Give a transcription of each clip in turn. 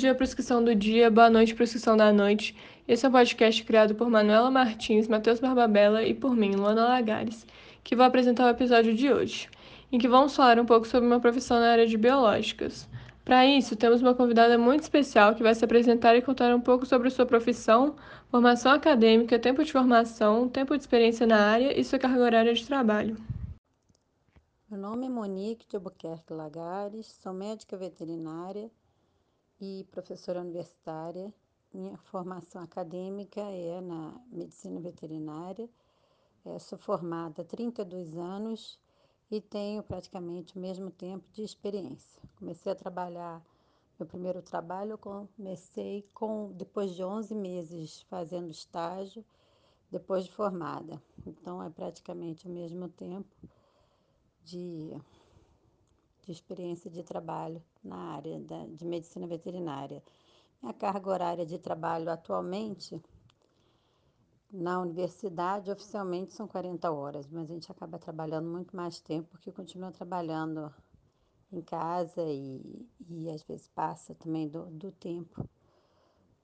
dia, prescrição do dia, boa noite, prescrição da noite. Esse é um podcast criado por Manuela Martins, Matheus Barbabella e por mim, Luana Lagares, que vou apresentar o episódio de hoje, em que vamos falar um pouco sobre uma profissão na área de biológicas. Para isso, temos uma convidada muito especial que vai se apresentar e contar um pouco sobre sua profissão, formação acadêmica, tempo de formação, tempo de experiência na área e sua carga horária de trabalho. Meu nome é Monique de Albuquerque Lagares, sou médica veterinária e professora universitária. Minha formação acadêmica é na medicina veterinária. É, sou formada há 32 anos e tenho praticamente o mesmo tempo de experiência. Comecei a trabalhar, meu primeiro trabalho eu comecei com depois de 11 meses fazendo estágio, depois de formada. Então é praticamente o mesmo tempo de, de experiência de trabalho na área da, de medicina veterinária. Minha carga horária de trabalho atualmente na universidade oficialmente são 40 horas, mas a gente acaba trabalhando muito mais tempo porque continua trabalhando em casa e, e às vezes passa também do, do tempo,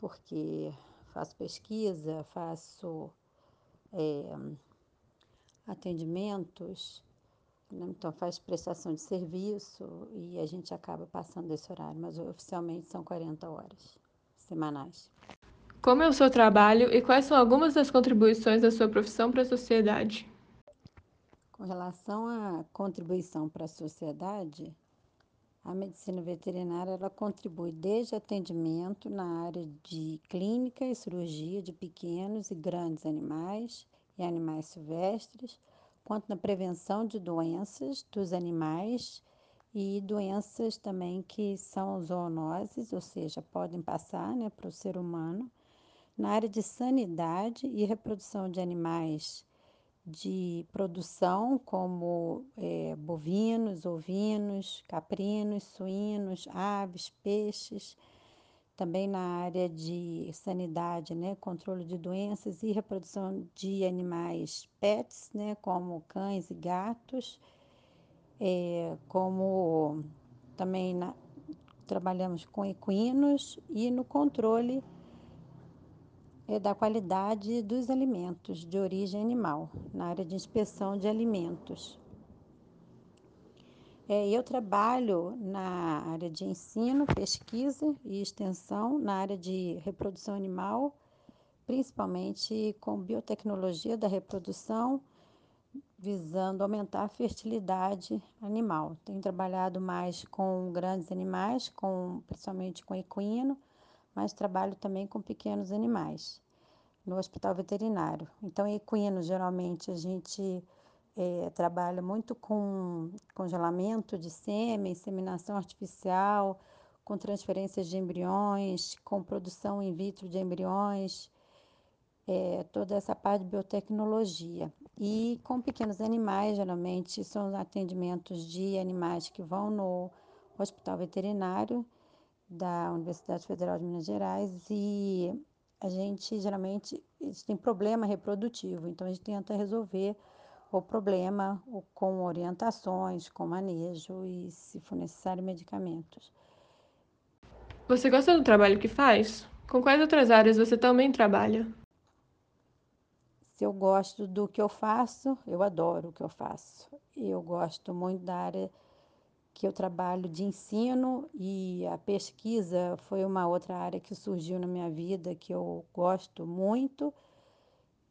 porque faço pesquisa, faço é, atendimentos, né? Então faz prestação de serviço e a gente acaba passando esse horário, mas oficialmente são 40 horas semanais. Como é o seu trabalho e quais são algumas das contribuições da sua profissão para a sociedade? Com relação à contribuição para a sociedade, a medicina veterinária ela contribui desde atendimento na área de clínica e cirurgia de pequenos e grandes animais e animais silvestres, quanto na prevenção de doenças dos animais e doenças também que são zoonoses, ou seja, podem passar né, para o ser humano, na área de sanidade e reprodução de animais de produção, como é, bovinos, ovinos, caprinos, suínos, aves, peixes também na área de sanidade, né, controle de doenças e reprodução de animais pets, né, como cães e gatos, é, como também na, trabalhamos com equinos e no controle é, da qualidade dos alimentos de origem animal, na área de inspeção de alimentos. É, eu trabalho na área de ensino, pesquisa e extensão, na área de reprodução animal, principalmente com biotecnologia da reprodução, visando aumentar a fertilidade animal. Tenho trabalhado mais com grandes animais, com, principalmente com equino, mas trabalho também com pequenos animais no hospital veterinário. Então, equino, geralmente, a gente é, trabalha muito com congelamento de sêmen, inseminação artificial, com transferências de embriões, com produção in vitro de embriões, é, toda essa parte de biotecnologia. E com pequenos animais, geralmente são atendimentos de animais que vão no hospital veterinário da Universidade Federal de Minas Gerais e a gente geralmente tem problema reprodutivo, então a gente tenta resolver o problema com orientações, com manejo e, se for necessário, medicamentos. Você gosta do trabalho que faz? Com quais outras áreas você também trabalha? Se eu gosto do que eu faço, eu adoro o que eu faço. Eu gosto muito da área que eu trabalho de ensino e a pesquisa foi uma outra área que surgiu na minha vida que eu gosto muito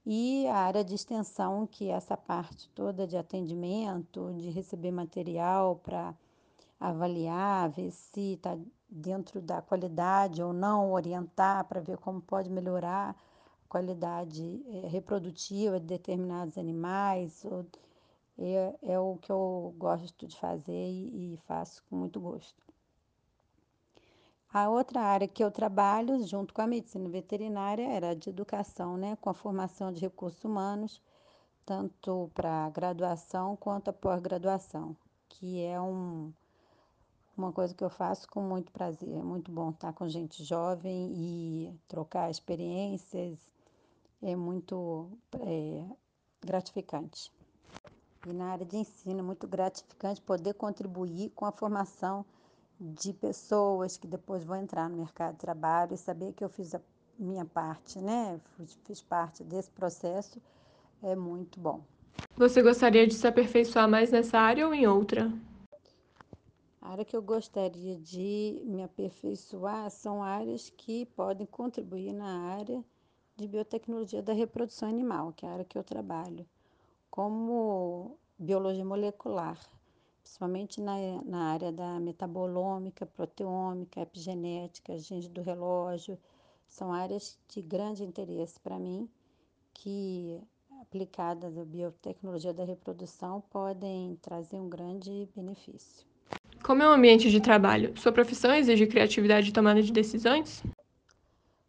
e a área de extensão, que é essa parte toda de atendimento, de receber material para avaliar, ver se está dentro da qualidade ou não, orientar para ver como pode melhorar a qualidade é, reprodutiva de determinados animais. Ou, é, é o que eu gosto de fazer e, e faço com muito gosto. A outra área que eu trabalho, junto com a medicina veterinária, era a de educação, né, com a formação de recursos humanos, tanto para graduação quanto a pós-graduação, que é um, uma coisa que eu faço com muito prazer. É muito bom estar com gente jovem e trocar experiências, é muito é, gratificante. E na área de ensino, é muito gratificante poder contribuir com a formação de pessoas que depois vão entrar no mercado de trabalho e saber que eu fiz a minha parte, né? Fiz, fiz parte desse processo, é muito bom. Você gostaria de se aperfeiçoar mais nessa área ou em outra? A área que eu gostaria de me aperfeiçoar são áreas que podem contribuir na área de biotecnologia da reprodução animal, que é a área que eu trabalho, como biologia molecular, principalmente na, na área da metabolômica, proteômica, epigenética, genes do relógio. São áreas de grande interesse para mim, que aplicadas à biotecnologia da reprodução podem trazer um grande benefício. Como é o ambiente de trabalho? Sua profissão exige criatividade e tomada de decisões?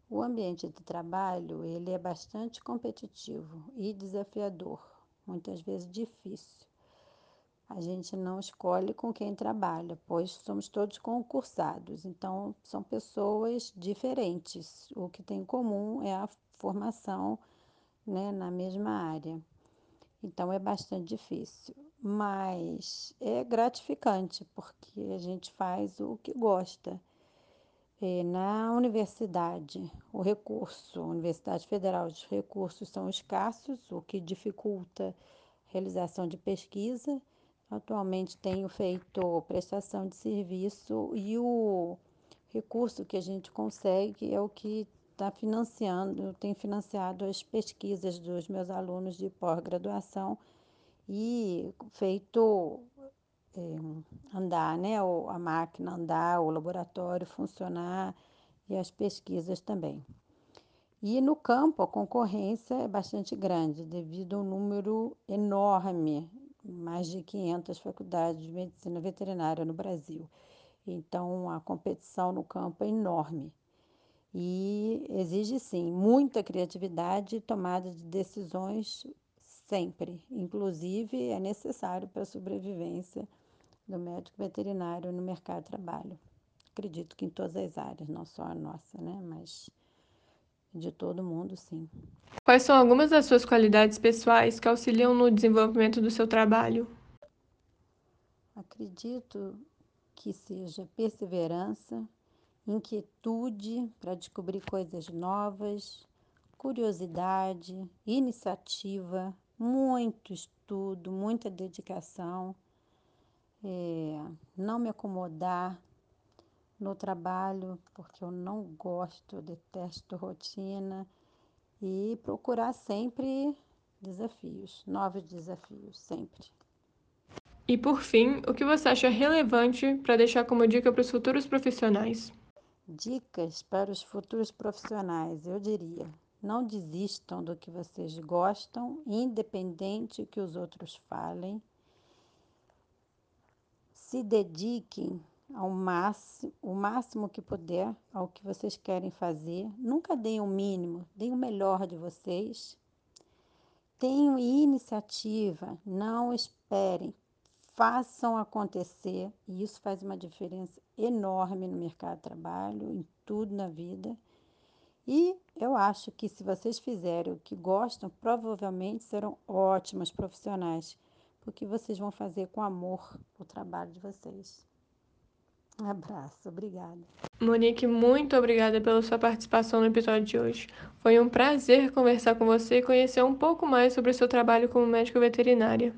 O ambiente de trabalho, ele é bastante competitivo e desafiador, muitas vezes difícil. A gente não escolhe com quem trabalha, pois somos todos concursados, então são pessoas diferentes. O que tem em comum é a formação né, na mesma área. Então é bastante difícil, mas é gratificante porque a gente faz o que gosta. É, na universidade, o recurso, Universidade Federal, os recursos são escassos, o que dificulta a realização de pesquisa. Atualmente tenho feito prestação de serviço e o recurso que a gente consegue é o que está financiando, tem financiado as pesquisas dos meus alunos de pós-graduação e feito é, andar, né? A máquina andar, o laboratório funcionar e as pesquisas também. E no campo a concorrência é bastante grande, devido ao número enorme, mais de 500 faculdades de medicina veterinária no Brasil. Então a competição no campo é enorme e exige sim muita criatividade e tomada de decisões sempre. Inclusive é necessário para a sobrevivência do médico veterinário no mercado de trabalho. Acredito que em todas as áreas, não só a nossa, né, mas de todo mundo, sim. Quais são algumas das suas qualidades pessoais que auxiliam no desenvolvimento do seu trabalho? Acredito que seja perseverança, inquietude para descobrir coisas novas, curiosidade, iniciativa, muito estudo, muita dedicação, é, não me acomodar no trabalho, porque eu não gosto, detesto rotina, e procurar sempre desafios, novos desafios, sempre. E por fim, o que você acha relevante para deixar como dica para os futuros profissionais? Dicas para os futuros profissionais, eu diria: não desistam do que vocês gostam, independente que os outros falem. Se dediquem ao máximo, o máximo que puder ao que vocês querem fazer. Nunca deem o mínimo, deem o melhor de vocês. Tenham iniciativa, não esperem, façam acontecer, e isso faz uma diferença enorme no mercado de trabalho, em tudo na vida. E eu acho que se vocês fizerem o que gostam, provavelmente serão ótimos profissionais, porque vocês vão fazer com amor o trabalho de vocês. Um abraço, obrigada. Monique, muito obrigada pela sua participação no episódio de hoje. Foi um prazer conversar com você e conhecer um pouco mais sobre o seu trabalho como médico veterinária.